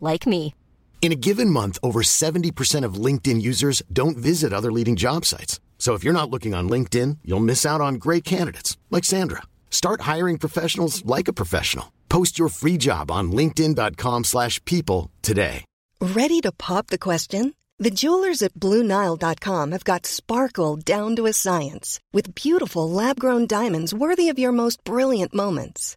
like me. In a given month, over 70% of LinkedIn users don't visit other leading job sites. So if you're not looking on LinkedIn, you'll miss out on great candidates like Sandra. Start hiring professionals like a professional. Post your free job on linkedin.com/people slash people today. Ready to pop the question? The jewelers at BlueNile.com have got sparkle down to a science with beautiful lab-grown diamonds worthy of your most brilliant moments.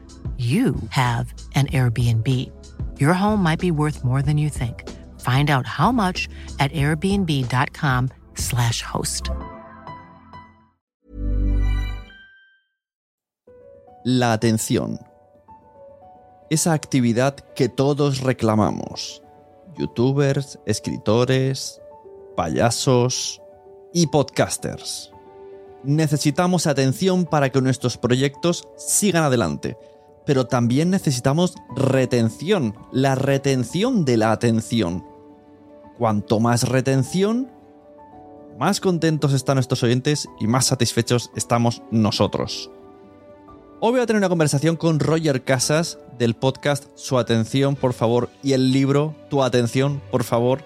you have an Airbnb. Your home might be worth more than you think. Find out how much at airbnb.com/slash host. La atención. Esa actividad que todos reclamamos. Youtubers, escritores, payasos y podcasters. Necesitamos atención para que nuestros proyectos sigan adelante, pero también necesitamos retención, la retención de la atención. Cuanto más retención, más contentos están nuestros oyentes y más satisfechos estamos nosotros. Hoy voy a tener una conversación con Roger Casas del podcast Su atención, por favor, y el libro Tu atención, por favor,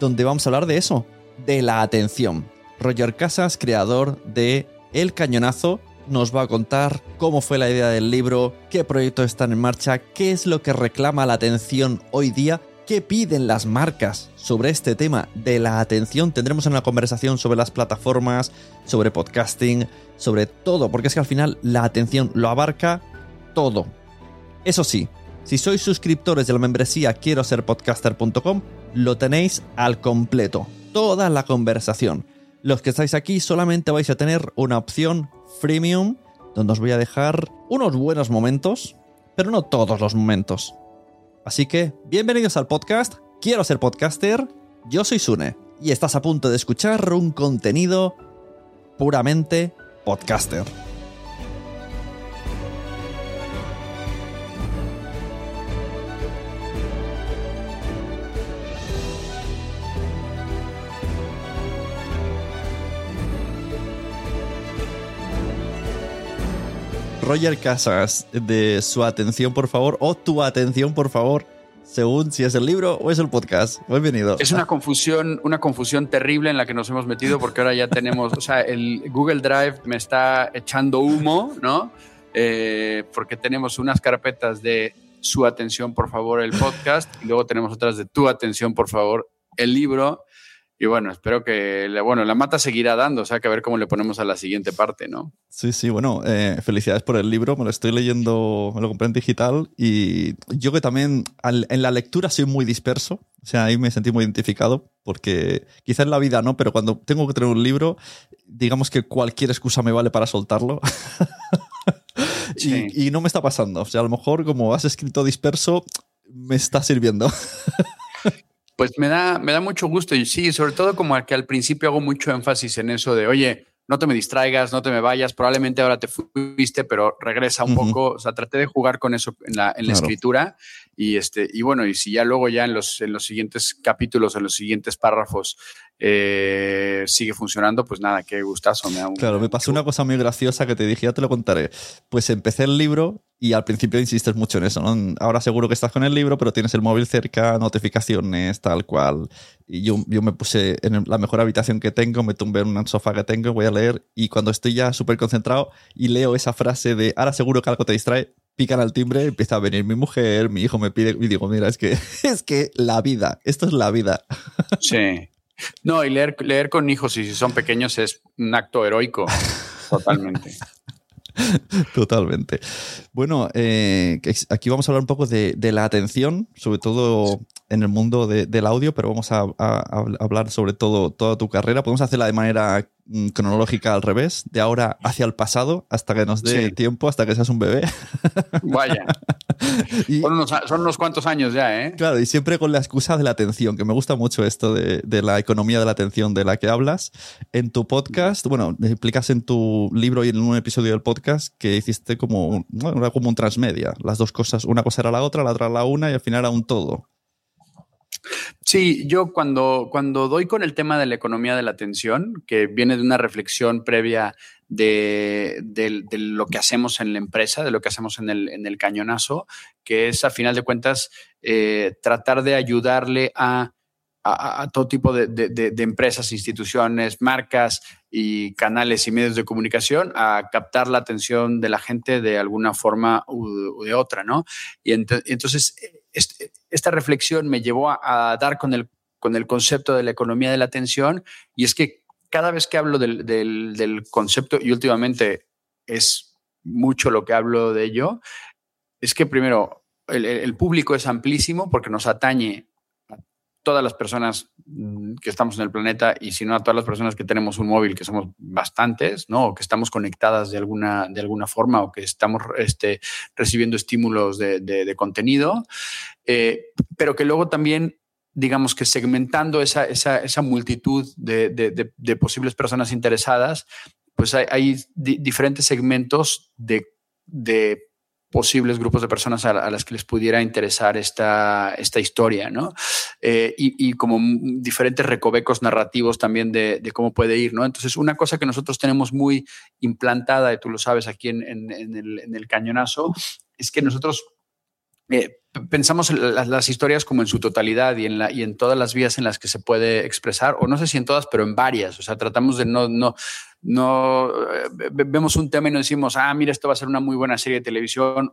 donde vamos a hablar de eso, de la atención. Roger Casas, creador de El Cañonazo, nos va a contar cómo fue la idea del libro, qué proyectos están en marcha, qué es lo que reclama la atención hoy día, qué piden las marcas sobre este tema de la atención. Tendremos una conversación sobre las plataformas, sobre podcasting, sobre todo, porque es que al final la atención lo abarca todo. Eso sí, si sois suscriptores de la membresía quiero ser podcaster.com, lo tenéis al completo, toda la conversación. Los que estáis aquí solamente vais a tener una opción freemium, donde os voy a dejar unos buenos momentos, pero no todos los momentos. Así que, bienvenidos al podcast, quiero ser podcaster, yo soy Sune, y estás a punto de escuchar un contenido puramente podcaster. Roger Casas de su atención, por favor, o tu atención, por favor, según si es el libro o es el podcast. Bienvenido. Es una confusión, una confusión terrible en la que nos hemos metido porque ahora ya tenemos, o sea, el Google Drive me está echando humo, ¿no? Eh, porque tenemos unas carpetas de su atención, por favor, el podcast, y luego tenemos otras de tu atención, por favor, el libro. Y bueno, espero que, la- bueno, la mata seguirá dando, o sea, que a ver cómo le ponemos a la siguiente parte, ¿no? Sí, sí, bueno, eh, felicidades por el libro, me lo estoy leyendo, me lo compré en digital y yo que también al- en la lectura soy muy disperso, o sea, ahí me sentí muy identificado porque quizás en la vida no, pero cuando tengo que tener un libro, digamos que cualquier excusa me vale para soltarlo. y, y, no me está pasando. O sea, a lo mejor como has escrito disperso, me está sirviendo. Pues me da, me da mucho gusto y sí, sobre todo como que al principio hago mucho énfasis en eso de, oye, no te me distraigas, no te me vayas, probablemente ahora te fuiste, pero regresa un poco, o sea, traté de jugar con eso en la, en la escritura y este, y bueno, y si ya luego ya en los, en los siguientes capítulos, en los siguientes párrafos, eh, sigue funcionando, pues nada, qué gustazo. Me da claro, me pasó una cosa muy graciosa que te dije, ya te lo contaré. Pues empecé el libro y al principio insistes mucho en eso, ¿no? Ahora seguro que estás con el libro, pero tienes el móvil cerca, notificaciones, tal cual. Y yo, yo me puse en la mejor habitación que tengo, me tumbé en un sofá que tengo, voy a leer y cuando estoy ya súper concentrado y leo esa frase de ahora seguro que algo te distrae, pican al timbre, empieza a venir mi mujer, mi hijo me pide y digo, mira, es que es que la vida, esto es la vida. Sí. No, y leer, leer con hijos y si son pequeños es un acto heroico, totalmente. Totalmente. Bueno, eh, aquí vamos a hablar un poco de, la atención, sobre todo en el mundo del audio, pero vamos a, hablar sobre todo toda tu carrera. Podemos hacerla de manera mm, cronológica al revés, de ahora hacia el pasado, hasta que nos dé tiempo, hasta que seas un bebé. Vaya. son, unos, cuantos años ya, ¿eh? Claro, y siempre con la excusa de la atención, que me gusta mucho esto de, la economía de la atención de la que hablas. En tu podcast, bueno, explicas en tu libro y en un episodio del podcast que hiciste como, como un transmedia. Las dos cosas, una cosa era la otra, la otra la una y al final era un todo. Sí, yo cuando, cuando doy con el tema de la economía de la atención, que viene de una reflexión previa de, lo que hacemos en la empresa, de lo que hacemos en el, cañonazo, que es a final de cuentas eh, tratar de ayudarle a, todo tipo de, empresas, instituciones, marcas y canales y medios de comunicación a captar la atención de la gente de alguna forma u, de otra, ¿no? Y entonces esta reflexión me llevó a, dar con el, con el concepto de la economía de la atención y es que cada vez que hablo del, concepto, y últimamente es mucho lo que hablo de ello, es que primero el, público es amplísimo porque nos atañe todas las personas mm, que estamos en el planeta y si no a todas las personas que tenemos un móvil, que somos bastantes, ¿no? O que estamos conectadas de alguna, de alguna forma o que estamos este, recibiendo estímulos de, contenido, eh, pero que luego también digamos que segmentando esa, esa, multitud de, posibles personas interesadas, pues hay, diferentes segmentos de, posibles grupos de personas a, las que les pudiera interesar esta, esta historia, ¿no? Eh, y, como diferentes recovecos narrativos también de, cómo puede ir, ¿no? Entonces, una cosa que nosotros tenemos muy implantada, y tú lo sabes aquí en, el, en el cañonazo, es que nosotros eh, pensamos en las, historias como en su totalidad y en, todas las vías en las que se puede expresar, o no sé si en todas, pero en varias. O sea, tratamos de no, eh, vemos un tema y no decimos, ah, mira, esto va a ser una muy buena serie de televisión,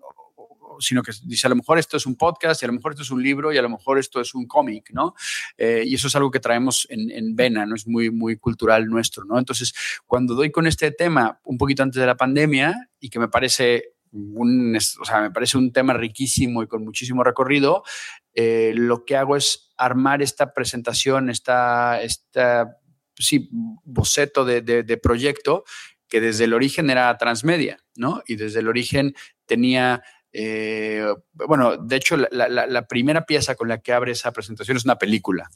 sino que dice, a lo mejor esto es un podcast, y a lo mejor esto es un libro, y a lo mejor esto es un cómic, ¿no? Eh, y eso es algo que traemos en, en, vena, ¿no? Es muy, muy cultural nuestro, ¿no? Entonces, cuando doy con este tema un poquito antes de la pandemia, y que me parece o sea, me parece un tema riquísimo y con muchísimo recorrido. Eh, lo que hago es armar esta presentación, esta, esta sí, boceto de, de, proyecto que desde el origen era transmedia, ¿no? Y desde el origen tenía eh, bueno, de hecho, la, la, primera pieza con la que abre esa presentación es una película.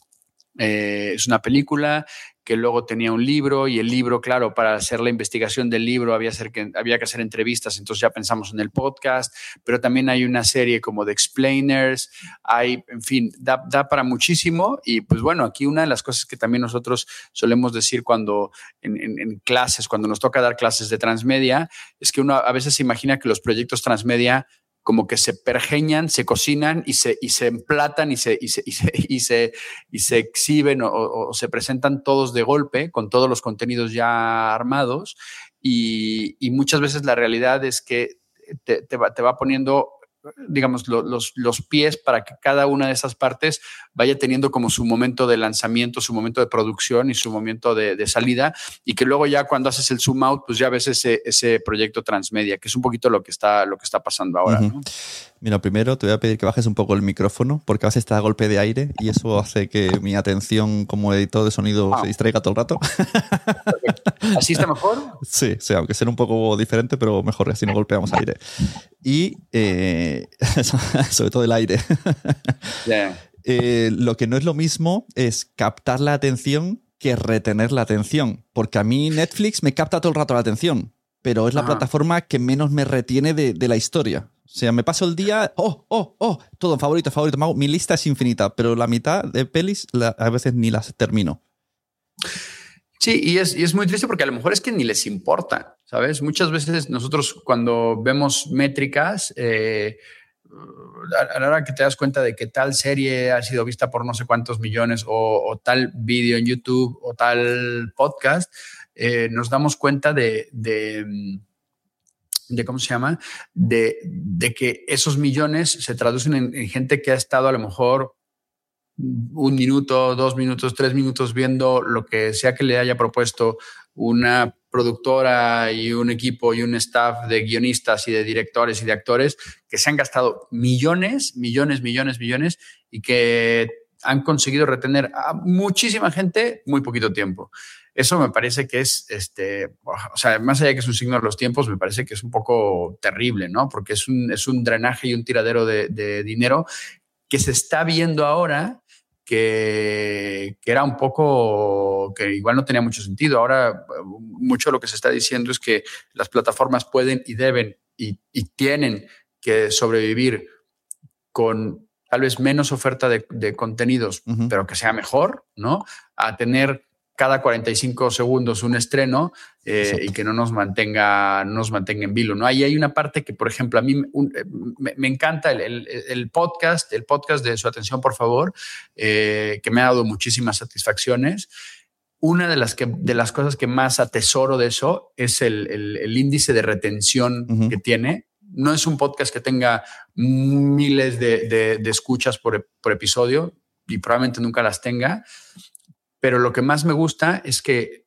Eh, es una película que luego tenía un libro y el libro, claro, para hacer la investigación del libro había, que, hacer entrevistas, entonces ya pensamos en el podcast, pero también hay una serie como de explainers, hay, en fin, da, para muchísimo y pues bueno, aquí una de las cosas que también nosotros solemos decir cuando en, clases, cuando nos toca dar clases de transmedia, es que uno a veces se imagina que los proyectos transmedia como que se pergeñan, se cocinan y se, y se emplatan y se, y se, y se, y se, exhiben o, se presentan todos de golpe con todos los contenidos ya armados. Y, muchas veces la realidad es que te, va, te va poniendo digamos, los, los, pies para que cada una de esas partes vaya teniendo como su momento de lanzamiento, su momento de producción y su momento de, salida, y que luego ya cuando haces el zoom out, pues ya ves ese, ese proyecto transmedia, que es un poquito lo que está, lo que está pasando ahora. Mira, primero te voy a pedir que bajes un poco el micrófono porque a veces está a golpe de aire y eso hace que mi atención como editor de sonido Ah. se distraiga todo el rato. ¿Así está mejor? Sí, sí, aunque sea un poco diferente, pero mejor así no golpeamos aire. Y eh, sobre todo el aire. Eh, lo que no es lo mismo es captar la atención que retener la atención. Porque a mí Netflix me capta todo el rato la atención, pero es la plataforma que menos me retiene de, de la historia. O sea, me paso el día, oh, oh, oh, todo favorito, favorito. me hago- Mi lista es infinita, pero la mitad de pelis la- a veces ni las termino. Sí, y es, y es muy triste porque a lo mejor es que ni les importa, ¿sabes? Muchas veces nosotros cuando vemos métricas, eh, a a la hora que te das cuenta de que tal serie ha sido vista por no sé cuántos millones o, o tal vídeo en YouTube o tal podcast, eh, nos damos cuenta de, de, mm, de ¿cómo se llama? De, de que esos millones se traducen en, en gente que ha estado a lo mejor un minuto, dos minutos, tres minutos viendo lo que sea que le haya propuesto una productora y un equipo y un staff de guionistas y de directores y de actores que se han gastado millones, millones, millones, millones y que han conseguido retener a muchísima gente muy poquito tiempo. Eso me parece que es, este, o sea, más allá de que es un signo de los tiempos, me parece que es un poco terrible, ¿no? Porque es un, es un drenaje y un tiradero de, de dinero que se está viendo ahora que, que, era un poco, que igual no tenía mucho sentido. Ahora mucho de lo que se está diciendo es que las plataformas pueden y deben y, y tienen que sobrevivir con tal vez menos oferta de, de contenidos, uh -huh. pero que sea mejor, ¿no? A tener cada 45 segundos un estreno eh, y que no nos mantenga, no nos mantenga en vilo. ¿no? Ahí hay una parte que, por ejemplo, a mí un, me, me, encanta el, el, el, podcast, el podcast de su atención, por favor, eh, que me ha dado muchísimas satisfacciones. Una de las, que, de las cosas que más atesoro de eso es el, el índice de retención uh -huh. que tiene. No es un podcast que tenga miles de, de, de escuchas por, por episodio y probablemente nunca las tenga, pero lo que más me gusta es que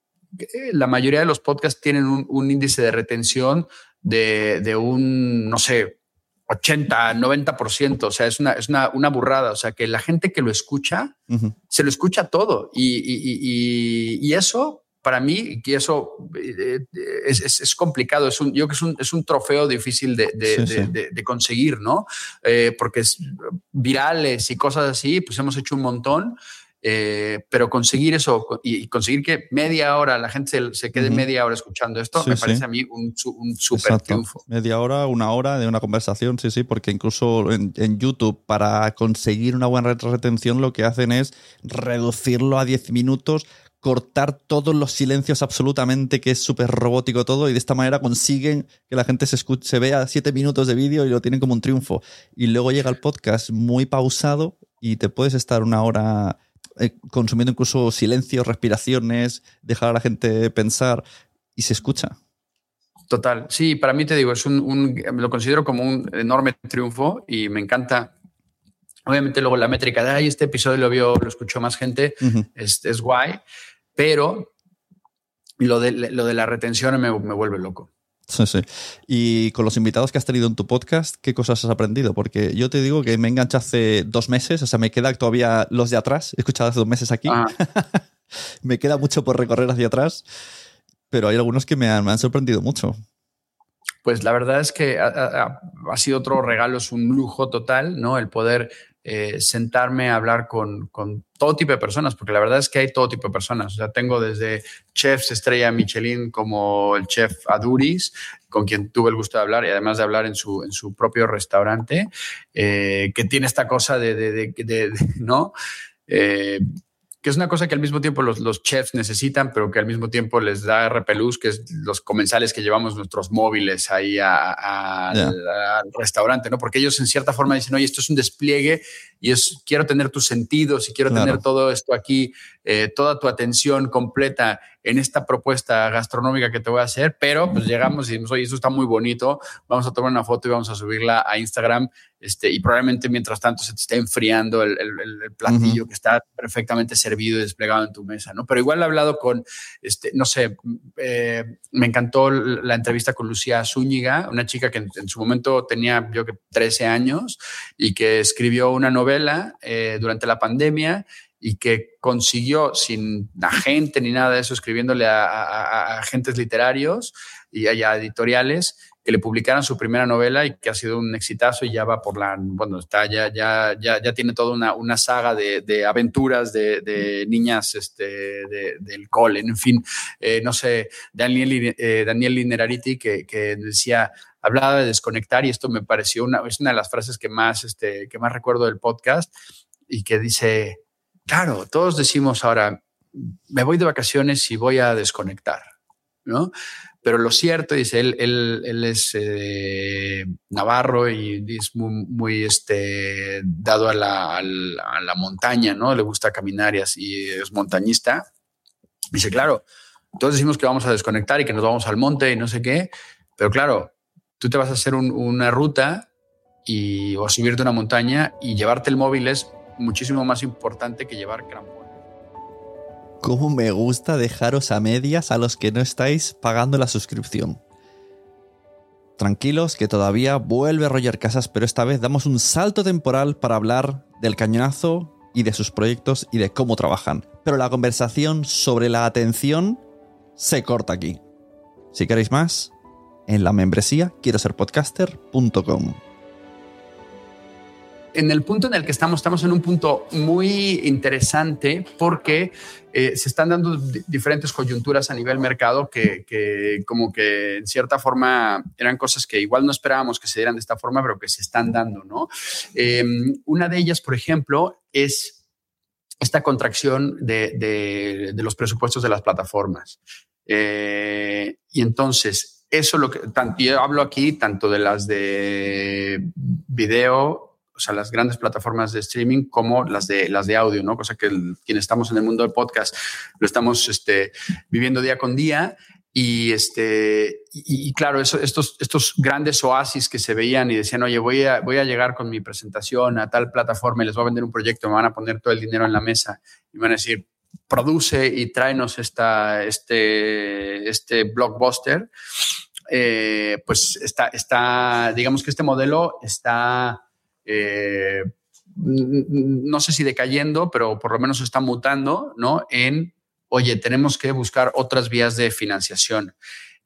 la mayoría de los podcasts tienen un, un índice de retención de, de, un, no sé, 80, 90%. O sea, es una, es una, una burrada. O sea, que la gente que lo escucha, uh -huh. se lo escucha todo. Y, y, y, y, eso, para mí, y eso eh, es, es, es, complicado. Es un, yo creo que es un, es un trofeo difícil de, de, sí, sí. de, de conseguir, ¿no? Eh, porque es virales y cosas así, pues hemos hecho un montón. Eh, pero conseguir eso y conseguir que media hora la gente se, se quede uh -huh. media hora escuchando esto sí, me parece sí. a mí un, un súper triunfo. Media hora, una hora de una conversación, sí, sí, porque incluso en, en, YouTube para conseguir una buena retención lo que hacen es reducirlo a 10 minutos cortar todos los silencios absolutamente, que es súper robótico todo, y de esta manera consiguen que la gente se, escuche, se vea siete minutos de vídeo y lo tienen como un triunfo. Y luego llega el podcast muy pausado y te puedes estar una hora eh, consumiendo incluso silencios, respiraciones, dejar a la gente pensar y se escucha. Total. Sí, para mí te digo, es un, un, lo considero como un enorme triunfo y me encanta. Obviamente luego la métrica de Ay, este episodio lo vio, lo escuchó más gente, uh -huh. es, es, guay, pero lo de, lo de la retención me, me vuelve loco. Sí, sí. Y con los invitados que has tenido en tu podcast, ¿qué cosas has aprendido? Porque yo te digo que me enganché hace dos meses, o sea, me queda todavía los de atrás, he escuchado hace dos meses aquí, ah. me queda mucho por recorrer hacia atrás, pero hay algunos que me han, me han sorprendido mucho. Pues la verdad es que ha, ha, ha, sido otro regalo, es un lujo total, ¿no? El poder eh, sentarme a hablar con, con, todo tipo de personas, porque la verdad es que hay todo tipo de personas. O sea, tengo desde chefs estrella Michelin como el chef Aduris, con quien tuve el gusto de hablar y además de hablar en su, en su propio restaurante, eh, que tiene esta cosa de, de, ¿no? Eh, que es una cosa que al mismo tiempo los, los, chefs necesitan, pero que al mismo tiempo les da repelús, que es los comensales que llevamos nuestros móviles ahí a, a, yeah. al, al, restaurante, ¿no? Porque ellos en cierta forma dicen, oye, esto es un despliegue y es, quiero tener tus sentidos y quiero claro. tener todo esto aquí, eh, toda tu atención completa en esta propuesta gastronómica que te voy a hacer, pero pues llegamos y decimos, oye, eso está muy bonito, vamos a tomar una foto y vamos a subirla a Instagram este, y probablemente mientras tanto se te esté enfriando el, platillo que está perfectamente servido y desplegado en tu mesa, ¿no? Pero igual he hablado con, este, no sé, eh, me encantó la entrevista con Lucía Zúñiga, una chica que en, su momento tenía, yo que 13 años y que escribió una novela eh, durante la pandemia y que consiguió sin agente ni nada de eso, escribiéndole a, agentes literarios y a editoriales, que le publicaran su primera novela y que ha sido un exitazo y ya va por la, bueno, está, ya, ya, ya, ya tiene toda una, una saga de, de aventuras de, de, niñas este, del cole, en fin, eh, no sé, Daniel, eh, Daniel Linerariti que, que decía, hablaba de desconectar y esto me pareció una, es una de las frases que más, este, que más recuerdo del podcast y que dice, claro, todos decimos ahora, me voy de vacaciones y voy a desconectar, ¿no? Pero lo cierto, dice, él, él, es eh, navarro y es muy, muy este, dado a la, la, montaña, ¿no? Le gusta caminar y así es montañista. Dice, claro, todos decimos que vamos a desconectar y que nos vamos al monte y no sé qué, pero claro, tú te vas a hacer una ruta y, o subirte una montaña y llevarte el móvil es muchísimo más importante que llevar crampones. Cómo me gusta dejaros a medias a los que no estáis pagando la suscripción. Tranquilos que todavía vuelve Roger Casas, pero esta vez damos un salto temporal para hablar del cañonazo y de sus proyectos y de cómo trabajan. Pero la conversación sobre la atención se corta aquí. Si queréis más, en la membresía quiero ser podcaster.com en el punto en el que estamos, estamos en un punto muy interesante porque eh, se están dando diferentes coyunturas a nivel mercado que, como que en cierta forma eran cosas que igual no esperábamos que se dieran de esta forma, pero que se están dando, ¿no? Em, una de ellas, por ejemplo, es esta contracción de, los presupuestos de las plataformas. Eh, y entonces, eso lo que, yo hablo aquí tanto de las de video o sea, las grandes plataformas de streaming como las de, las de audio, ¿no? Cosa que quienes estamos en el mundo del podcast lo estamos este, viviendo día con día. Y, este, y, claro, eso, estos, estos grandes oasis que se veían y decían, oye, voy a, voy a llegar con mi presentación a tal plataforma y les voy a vender un proyecto, me van a poner todo el dinero en la mesa y me van a decir, produce y tráenos esta, este, este blockbuster. Eh, pues está, está, digamos que este modelo está eh, no sé si decayendo, pero por lo menos está mutando, ¿no? En, oye, tenemos que buscar otras vías de financiación.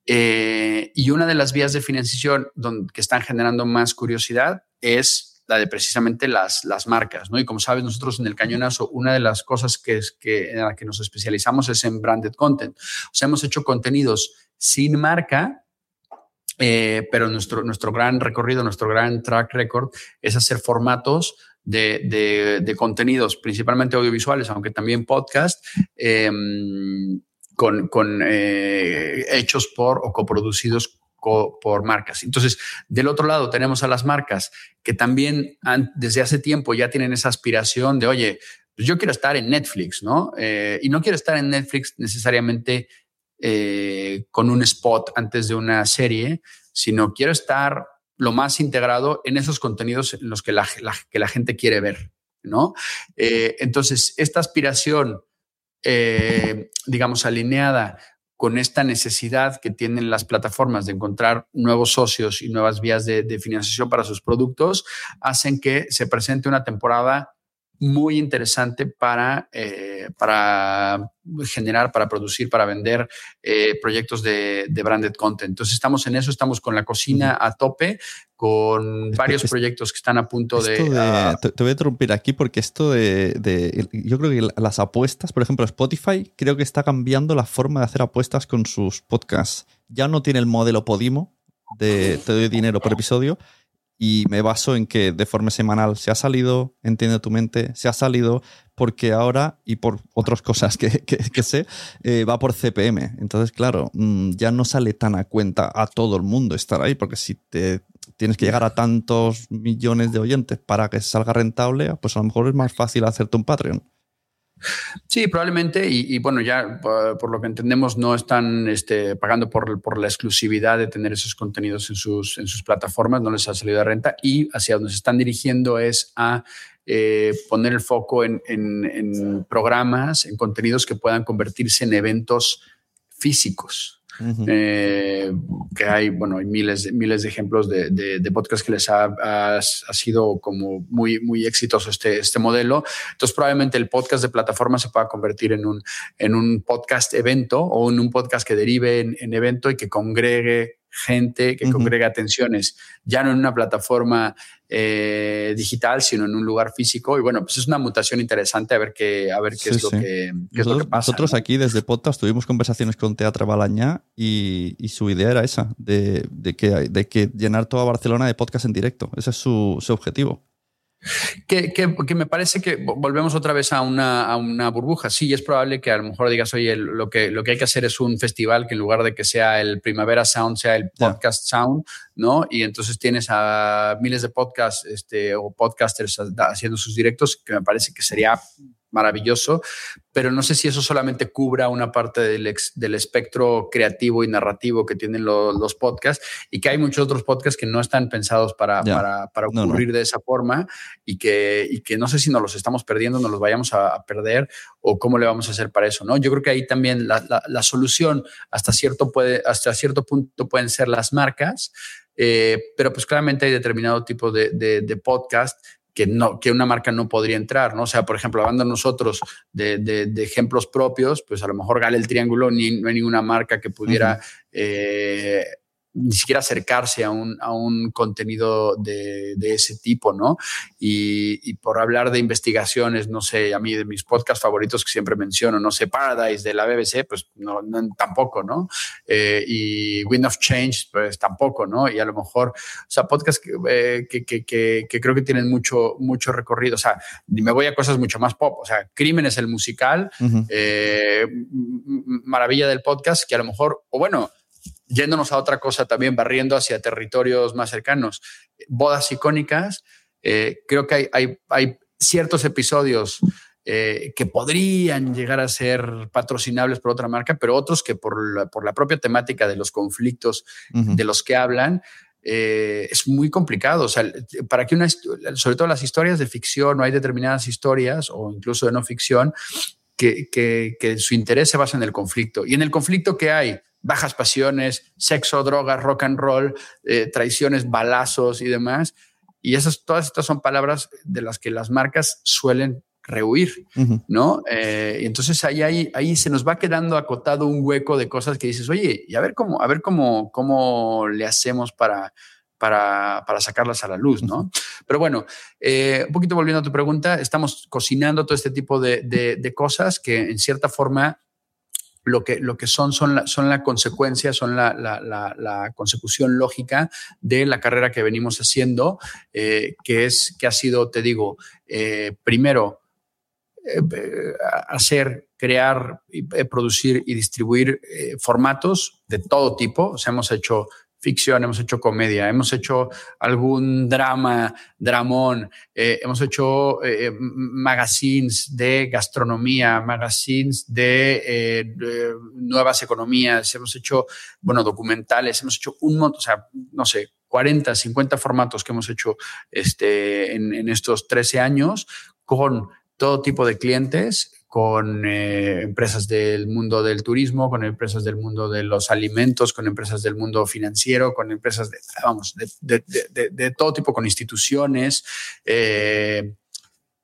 Eh, y una de las vías de financiación que están generando más curiosidad es la de precisamente las, las marcas, ¿no? Y como sabes, nosotros en el Cañonazo, una de las cosas que, es, que, en la que nos especializamos es en branded content. O sea, hemos hecho contenidos sin marca, eh, pero nuestro, nuestro gran recorrido, nuestro gran track record es hacer formatos de, de, contenidos, principalmente audiovisuales, aunque también podcast, em, con, con eh, hechos por o coproducidos por marcas. Entonces, del otro lado tenemos a las marcas que también desde hace tiempo ya tienen esa aspiración de, oye, pues yo quiero estar en Netflix, ¿no? Eh, y no quiero estar en Netflix necesariamente eh, con un spot antes de una serie, sino quiero estar lo más integrado en esos contenidos en los que la, que la gente quiere ver, ¿no? Eh, entonces, esta aspiración, eh, digamos, alineada con esta necesidad que tienen las plataformas de encontrar nuevos socios y nuevas vías de, de financiación para sus productos, hacen que se presente una temporada muy interesante para, eh, para generar, para producir, para vender eh, proyectos de, branded content. Entonces estamos en eso, estamos con la cocina a tope, con varios proyectos que están a punto de... Ah, te, voy a interrumpir aquí porque esto de, Yo creo que las apuestas, por ejemplo, Spotify, creo que está cambiando la forma de hacer apuestas con sus podcasts. Ya no tiene el modelo Podimo de te doy dinero por episodio, y me baso en que de forma semanal se ha salido, entiende tu mente, se ha salido porque ahora, y por otras cosas que, que, sé, eh, va por CPM. Entonces, claro, mm, ya no sale tan a cuenta a todo el mundo estar ahí, porque si te tienes que llegar a tantos millones de oyentes para que salga rentable, pues a lo mejor es más fácil hacerte un Patreon. Sí, probablemente, y, bueno, ya por, lo que entendemos no están este, pagando por, la exclusividad de tener esos contenidos en sus, en sus plataformas, no les ha salido de renta y hacia donde se están dirigiendo es a eh, poner el foco en, programas, en contenidos que puedan convertirse en eventos físicos. Eh, que hay, bueno, hay miles, de, miles de ejemplos de, de, podcasts que les ha, ha, sido como muy, muy exitoso este, este modelo. Entonces, probablemente el podcast de plataforma se pueda convertir en un, en un podcast evento o en un podcast que derive en, en evento y que congregue gente que congrega atenciones, ya no en una plataforma eh, digital, sino en un lugar físico. Y bueno, pues es una mutación interesante a ver qué, a ver qué, es, lo que, nosotros, pasa. Nosotros aquí desde podcast tuvimos conversaciones con Teatro Balañá y, su idea era esa, de, que, de que llenar toda Barcelona de podcast en directo. Ese es su objetivo. Que, que, me parece que volvemos otra vez a una, a una, burbuja. Sí, es probable que a lo mejor digas, oye, lo, que, lo que hay que hacer es un festival que en lugar de que sea el Primavera Sound, sea el Podcast Sound, ¿no? Y entonces tienes a miles de podcasts este, o podcasters haciendo sus directos, que me parece que sería maravilloso, pero no sé si eso solamente cubra una parte del, del espectro creativo y narrativo que tienen los podcasts y que hay muchos otros podcasts que no están pensados para, para, ocurrir de esa forma y que, y que no sé si nos los estamos perdiendo, nos los vayamos a, perder o cómo le vamos a hacer para eso, ¿no? Yo creo que ahí también la, la, solución hasta cierto, puede, hasta cierto punto pueden ser las marcas, eh, pero pues claramente hay determinado tipo de, de, de podcast que, no, que una marca no podría entrar, ¿no? O sea, por ejemplo, hablando nosotros de, de, ejemplos propios, pues a lo mejor Gale el Triángulo, ni, no hay ninguna marca que pudiera ni siquiera acercarse a un, a un contenido de, de, ese tipo, ¿no? Y, y, por hablar de investigaciones, no sé, a mí de mis podcasts favoritos que siempre menciono, no sé, Paradise de la BBC, pues no, tampoco, ¿no? Eh, y Wind of Change, pues tampoco, ¿no? Y a lo mejor, o sea, podcasts que, eh, que, que, que, creo que tienen mucho, mucho recorrido, o sea, me voy a cosas mucho más pop, o sea, Crímenes el musical, eh, maravilla del podcast, que a lo mejor, o bueno, yéndonos a otra cosa también, barriendo hacia territorios más cercanos, bodas icónicas, eh, creo que hay, hay, ciertos episodios eh, que podrían llegar a ser patrocinables por otra marca, pero otros que por la, por la propia temática de los conflictos de los que hablan, eh, es muy complicado. O sea, para que una, sobre todo las historias de ficción, o hay determinadas historias, o incluso de no ficción, que, que, que su interés se basa en el conflicto. Y en el conflicto que hay, bajas pasiones, sexo, drogas, rock and roll, eh, traiciones, balazos y demás. Y esas, todas estas son palabras de las que las marcas suelen rehuir, ¿no? Eh, y entonces ahí, ahí, ahí se nos va quedando acotado un hueco de cosas que dices, oye, y a ver cómo, a ver cómo, cómo le hacemos para, para, para, sacarlas a la luz, ¿no? Pero bueno, eh, un poquito volviendo a tu pregunta, estamos cocinando todo este tipo de, de cosas que en cierta forma lo que, lo que son, son, la, son la consecuencia, son la, consecución lógica de la carrera que venimos haciendo, eh, que es, que ha sido, te digo, eh, primero, eh, hacer, crear, producir y distribuir formatos de todo tipo. O sea, hemos hecho ficción, hemos hecho comedia, hemos hecho algún drama, dramón, eh, hemos hecho eh, eh, magazines de gastronomía, magazines de, nuevas economías, hemos hecho, bueno, documentales, hemos hecho un montón, o sea, no sé, 40, 50 formatos que hemos hecho este, en, en estos 13 años con todo tipo de clientes con eh, empresas del mundo del turismo, con empresas del mundo de los alimentos, con empresas del mundo financiero, con empresas de, vamos, de, de, de todo tipo, con instituciones. Eh,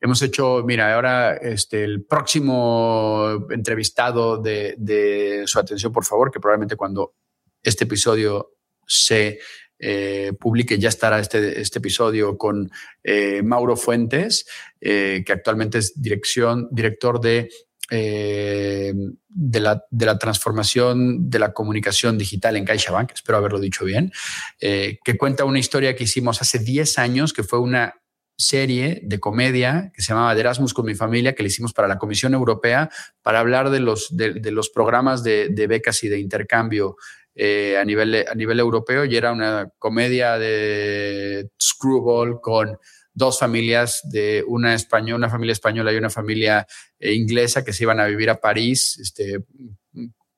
hemos hecho, mira, ahora este, el próximo entrevistado de, su atención, por favor, que probablemente cuando este episodio se eh, publique, ya estará este, este episodio con eh, Mauro Fuentes, eh, que actualmente es dirección, director de, de, la, de la transformación de la comunicación digital en CaixaBank, espero haberlo dicho bien, que cuenta una historia que hicimos hace 10 años, que fue una serie de comedia que se llamaba Erasmus con mi familia, que le hicimos para la Comisión Europea, para hablar de los, de, los programas de, becas y de intercambio eh, a, nivel, a nivel europeo y era una comedia de screwball con dos familias de una española, una familia española y una familia eh, inglesa que se iban a vivir a París, este,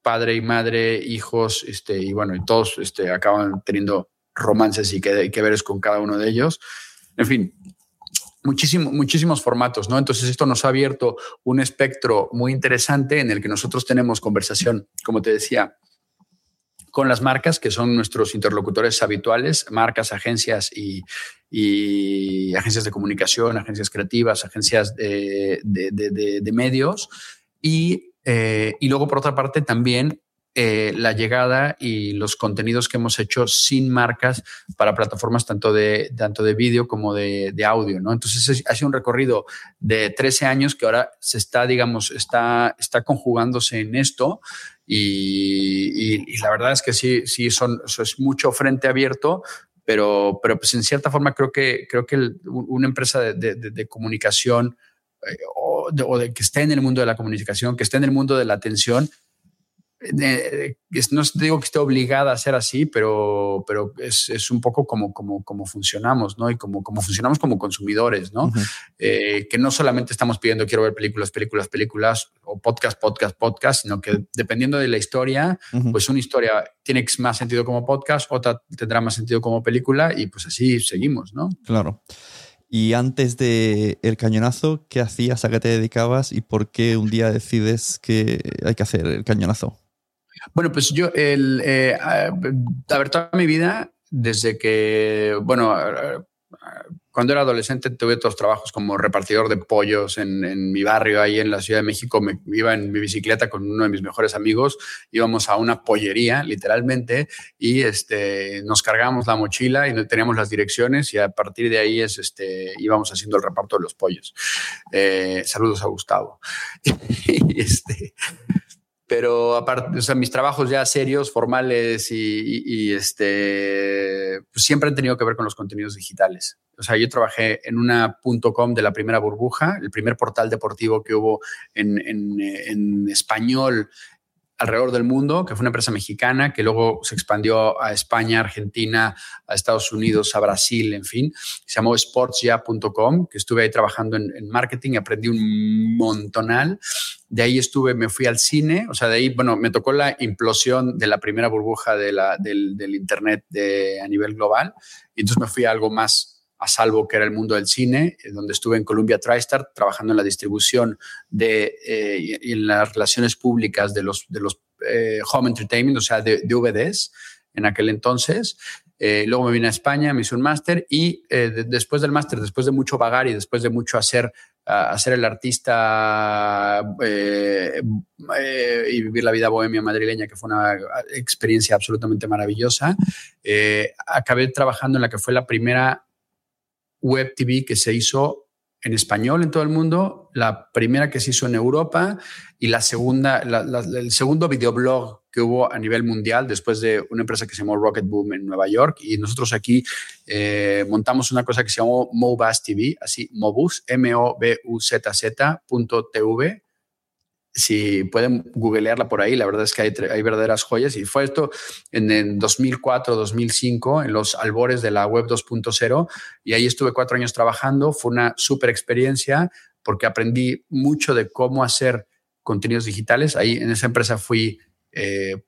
padre y madre, hijos, este, y bueno, y todos este, acaban teniendo romances y que, que veres con cada uno de ellos. En fin, muchísimo, muchísimos formatos, ¿no? Entonces esto nos ha abierto un espectro muy interesante en el que nosotros tenemos conversación, como te decía, con las marcas, que son nuestros interlocutores habituales, marcas, agencias y, agencias de comunicación, agencias creativas, agencias de, medios. Y, eh, y luego, por otra parte, también eh, la llegada y los contenidos que hemos hecho sin marcas para plataformas tanto de, tanto de vídeo como de, audio, ¿no? Entonces ha sido un recorrido de 13 años que ahora se está, digamos, está, está conjugándose en esto y, la verdad es que sí, sí, son, es mucho frente abierto, pero, pero pues en cierta forma creo que, creo que una empresa de, comunicación eh, o, o, que esté en el mundo de la comunicación, que esté en el mundo de la atención, eh, no digo que esté obligada a ser así, pero, pero es, es un poco como, como, como funcionamos, ¿no? Y como, como funcionamos como consumidores, ¿no? Eh, que no solamente estamos pidiendo quiero ver películas, películas, películas, o podcast, podcast, podcast, sino que dependiendo de la historia, pues una historia tiene más sentido como podcast, otra tendrá más sentido como película, y pues así seguimos, ¿no? Claro. Y antes de el cañonazo, ¿qué hacías? ¿A qué te dedicabas? ¿Y por qué un día decides que hay que hacer el cañonazo? Bueno, pues yo, el, eh, a, ver, toda mi vida, desde que, bueno, cuando era adolescente tuve otros trabajos como repartidor de pollos en, mi barrio, ahí en la Ciudad de México. Me iba en mi bicicleta con uno de mis mejores amigos, íbamos a una pollería, literalmente, y este, nos cargábamos la mochila y teníamos las direcciones y a partir de ahí es, este, íbamos haciendo el reparto de los pollos. Eh, saludos a Gustavo. este, pero aparte, o sea, mis trabajos ya serios, formales y, este, pues siempre han tenido que ver con los contenidos digitales. O sea, yo trabajé en una .com de la primera burbuja, el primer portal deportivo que hubo en, en, en español alrededor del mundo, que fue una empresa mexicana que luego se expandió a España, Argentina, a Estados Unidos, a Brasil, en fin. Se llamó sportsya.com, que estuve ahí trabajando en, marketing y aprendí un montonal. De ahí estuve, me fui al cine, o sea, de ahí, bueno, me tocó la implosión de la primera burbuja del, del Internet a nivel global. Y entonces me fui a algo más a salvo que era el mundo del cine, eh, donde estuve en Columbia TriStar trabajando en la distribución de, eh, y en las relaciones públicas de los, de los eh, home entertainment, o sea, de, DVDs en aquel entonces. luego me vine a España, me hice un máster y después del máster, después de mucho vagar y después de mucho hacer, hacer el artista y vivir la vida bohemia madrileña, que fue una experiencia absolutamente maravillosa, acabé trabajando en la que fue la primera web TV que se hizo en español en todo el mundo, la primera que se hizo en Europa y la segunda, el segundo videoblog que hubo a nivel mundial después de una empresa que se llamó Rocket Boom en Nueva York. Y nosotros aquí eh, montamos una cosa que se llamó Mobus TV, así Mobus, M-O-B-U-Z-Z.tv si pueden googlearla por ahí, la verdad es que hay, verdaderas joyas. Y fue esto en, el 2004, 2005, en los albores de la web 2.0. Y ahí estuve cuatro años trabajando. Fue una súper experiencia porque aprendí mucho de cómo hacer contenidos digitales. Ahí en esa empresa fui eh,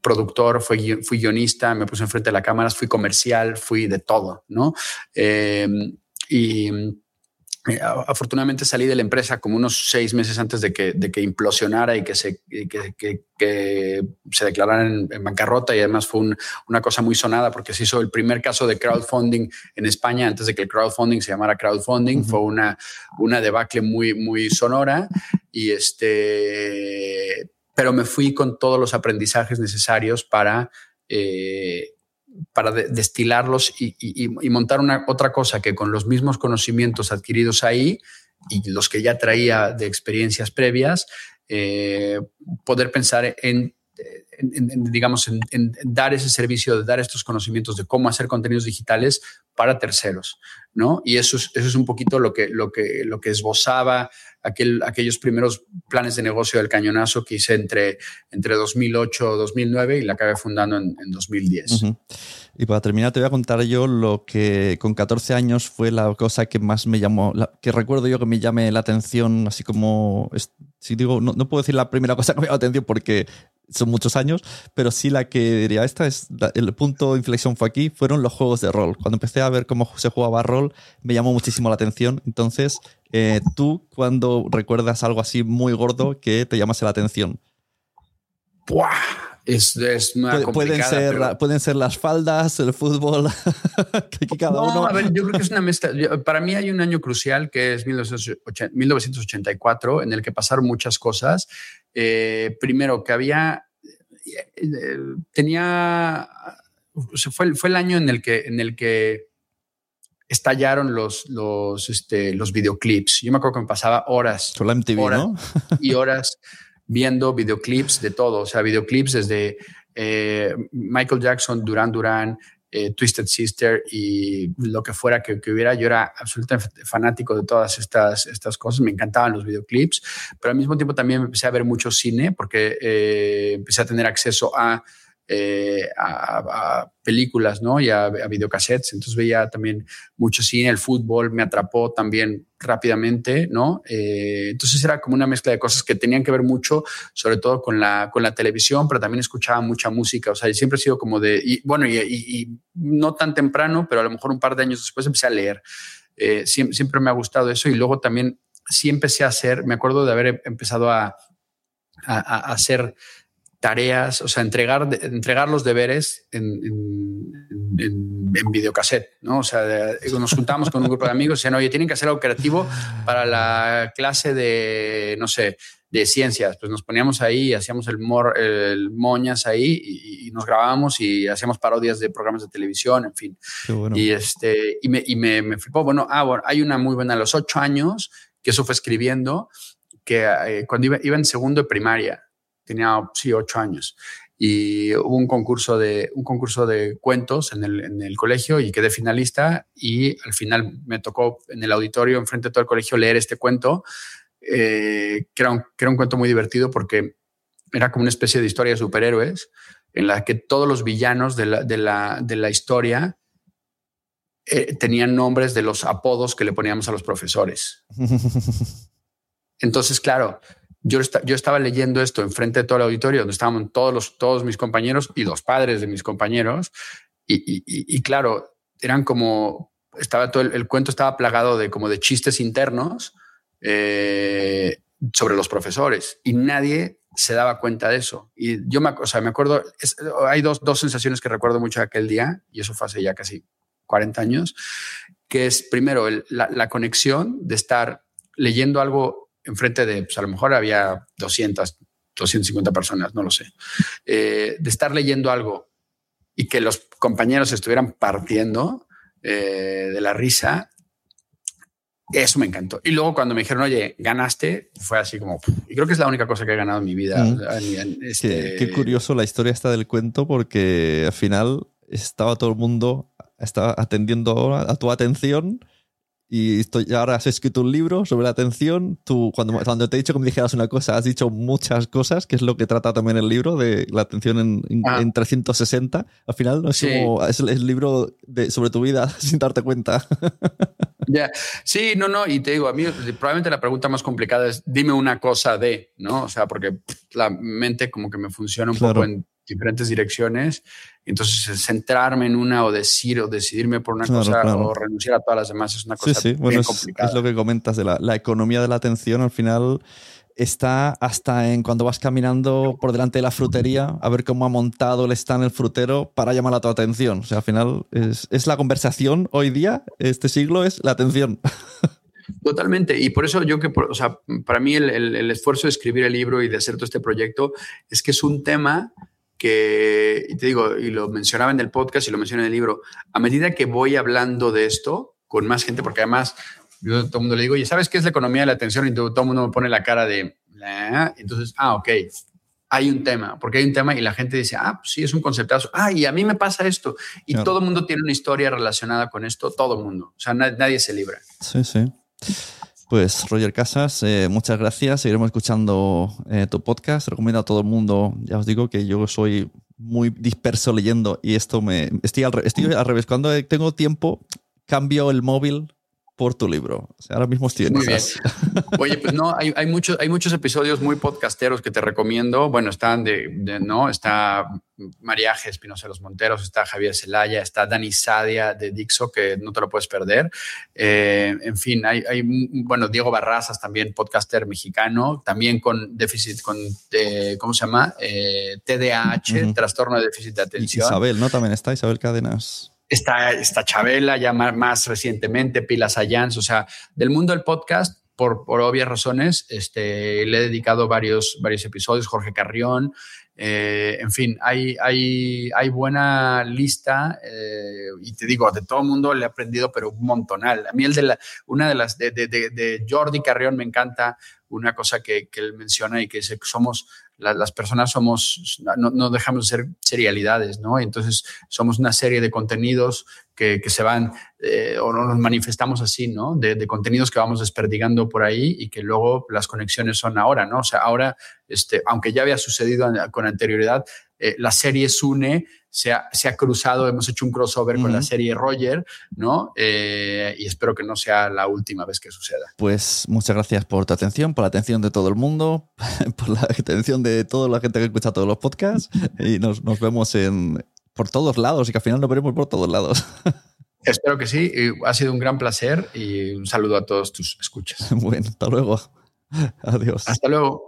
productor, fui, guionista, me puse enfrente de la cámara, fui comercial, fui de todo, ¿no? Eh, y afortunadamente salí de la empresa como unos seis meses antes de que, de que implosionara y que se, que, que, se declarara en, bancarrota. Y además fue una cosa muy sonada porque se hizo el primer caso de crowdfunding en España antes de que el crowdfunding se llamara crowdfunding. Fue una, una debacle muy, muy sonora. Y este, pero me fui con todos los aprendizajes necesarios para... Eh, para destilarlos y, montar una otra cosa que con los mismos conocimientos adquiridos ahí y los que ya traía de experiencias previas, eh, poder pensar en, digamos, en, dar ese servicio, de dar estos conocimientos de cómo hacer contenidos digitales para terceros, ¿no? Y eso es, eso es un poquito lo que, lo que, lo que esbozaba aquel, aquellos primeros planes de negocio del cañonazo que hice entre, entre 2008 y 2009 y la acabé fundando en, 2010. Y para terminar, te voy a contar yo lo que con 14 años fue la cosa que más me llamó, que recuerdo yo que me llame la atención, así como, si digo, no, puedo decir la primera cosa que me llamó la atención porque son muchos años, pero sí la que diría, esta es, el punto de inflexión fue aquí, fueron los juegos de rol. Cuando empecé a ver cómo se jugaba rol, me llamó muchísimo la atención. Entonces, eh, tú, cuando recuerdas algo así muy gordo que te llamase la atención? ¡Buah! Es, es pueden ser pueden ser las faldas el fútbol cada no, a ver yo creo que es una mezcla. Para mí hay un año crucial que es 1984 en el que pasaron muchas cosas. Eh, primero que había eh, tenía fue, fue el año en el que en el que estallaron los, los, este, los videoclips. Yo me acuerdo que me pasaba horas, horas y horas viendo videoclips de todo, o sea, videoclips desde eh, Michael Jackson, Duran Duran, eh, Twisted Sister y lo que fuera que, hubiera. Yo era absolutamente fanático de todas estas, estas cosas, me encantaban los videoclips, pero al mismo tiempo también empecé a ver mucho cine porque eh, empecé a tener acceso a eh, a, películas, ¿no? Y a, videocassettes. Entonces veía también mucho cine, el fútbol me atrapó también rápidamente, ¿no? Eh, entonces era como una mezcla de cosas que tenían que ver mucho, sobre todo con la, con la televisión, pero también escuchaba mucha música. O sea, siempre he sido como de, bueno, y, no tan temprano, pero a lo mejor un par de años después empecé a leer. Eh, siempre, siempre, me ha gustado eso y luego también sí empecé a hacer, me acuerdo de haber empezado a, a, a hacer tareas, o sea, entregar, entregar los deberes en, en, en, videocassette, ¿no? O sea, nos juntamos con un grupo de amigos y decían, oye, tienen que hacer algo creativo para la clase de, no sé, de ciencias. Pues nos poníamos ahí, hacíamos el, el moñas ahí y, nos grabábamos y hacíamos parodias de programas de televisión, en fin. Y, este, y, me, y me, me, flipó. Bueno, ah, bueno, hay una muy buena a los ocho años, que eso fue escribiendo, que eh, cuando iba, iba en segundo de primaria, tenía, sí, ocho años. Y hubo un concurso de, un concurso de cuentos en el, en el colegio y quedé finalista y al final me tocó en el auditorio, enfrente de todo el colegio, leer este cuento, eh, que, era un, que era un cuento muy divertido porque era como una especie de historia de superhéroes en la que todos los villanos de la, de la, de la historia eh, tenían nombres de los apodos que le poníamos a los profesores. Entonces, claro, yo, yo estaba leyendo esto enfrente de todo el auditorio, donde estaban todos, los, todos mis compañeros y los padres de mis compañeros. Y, claro, eran como, estaba todo el, cuento estaba plagado de como de chistes internos eh, sobre los profesores y nadie se daba cuenta de eso. Y yo me, o me acuerdo, hay dos, dos sensaciones que recuerdo mucho de aquel día, y eso fue hace ya casi 40 años, que es primero la conexión de estar leyendo algo enfrente de, pues a lo mejor había 200, 250 personas, no lo sé, eh, de estar leyendo algo y que los compañeros estuvieran partiendo eh, de la risa, eso me encantó. Y luego cuando me dijeron, oye, ganaste, fue así como, y creo que es la única cosa que he ganado en mi vida. Este qué, curioso la historia esta del cuento porque al final estaba todo el mundo estaba atendiendo a tu atención y estoy, ahora has escrito un libro sobre la atención. Tú, cuando, cuando te he dicho que me dijeras una cosa, has dicho muchas cosas, que es lo que trata también el libro de la atención en, en, 360. Ah. Al final, ¿no? es, como, es el libro de, sobre tu vida sin darte cuenta. Ya, sí, no, no, y te digo, a mí probablemente la pregunta más complicada es dime una cosa de, ¿no? O sea, porque la mente como que me funciona un poco en diferentes direcciones. Entonces, centrarme en una o decir o decidirme por una cosa o renunciar a todas las demás es una cosa sí, sí. Bueno, es, lo que comentas de la, economía de la atención. Al final está hasta en cuando vas caminando por delante de la frutería a ver cómo ha montado el stand el frutero para llamar a tu atención. O sea, al final es, es la conversación hoy día, este siglo es la atención. Totalmente. Y por eso yo que, o sea, para mí el, el, esfuerzo de escribir el libro y de hacer todo este proyecto es que es un tema que, y te digo, y lo mencionaba en el podcast y lo mencioné en el libro, a medida que voy hablando de esto con más gente, porque además yo a todo el mundo le digo, ¿y sabes qué es la economía de la atención? Y todo, el mundo me pone la cara de, entonces, ah, ok, hay un tema, porque hay un tema y la gente dice, ah, pues sí, es un conceptazo, ah, y a mí me pasa esto. Y todo el mundo tiene una historia relacionada con esto, todo el mundo, o sea, nadie se libra. Sí, sí. Pues Roger Casas, eh, muchas gracias. Seguiremos escuchando eh, tu podcast. Recomiendo a todo el mundo, ya os digo que yo soy muy disperso leyendo y esto me... Estoy al, estoy al revés. Cuando tengo tiempo, cambio el móvil por tu libro. O sea, ahora mismo en Muy bien. Oye, pues no, hay, hay, muchos, hay muchos episodios muy podcasteros que te recomiendo. Bueno, están de, de ¿no? Está María G. Espinosa de los Monteros, está Javier Celaya, está Dani Sadia de Dixo, que no te lo puedes perder. Eh, en fin, hay, hay, bueno, Diego Barrazas también, podcaster mexicano, también con déficit, con, eh, ¿cómo se llama? Eh, TDAH, uh -huh. trastorno de déficit de atención. Isabel, ¿no? También está Isabel Cadenas. Está, está Chabela, ya más, recientemente, Pilas Ayans, o sea, del mundo del podcast, por, por obvias razones, este, le he dedicado varios, varios episodios, Jorge Carrión, eh, en fin, hay, hay, hay buena lista eh, y te digo, de todo mundo le he aprendido, pero un montonal. A mí el de la, una de las de, de, de, de Jordi Carrión me encanta una cosa que, que él menciona y que dice que somos la, las personas somos, no, dejamos de ser serialidades, ¿no? Entonces somos una serie de contenidos que, que se van eh, o nos manifestamos así, ¿no? De, de, contenidos que vamos desperdigando por ahí y que luego las conexiones son ahora, ¿no? O sea, ahora, este, aunque ya había sucedido con anterioridad, eh, la serie Sune se ha, se ha, cruzado, hemos hecho un crossover uh -huh. con la serie Roger, ¿no? Eh, y espero que no sea la última vez que suceda. Pues muchas gracias por tu atención, por la atención de todo el mundo, por la atención de toda la gente que escucha todos los podcasts y nos, nos vemos en, por todos lados y que al final nos veremos por todos lados. Espero que sí. Ha sido un gran placer y un saludo a todos tus escuchas. Bueno, hasta luego. Adiós. Hasta luego.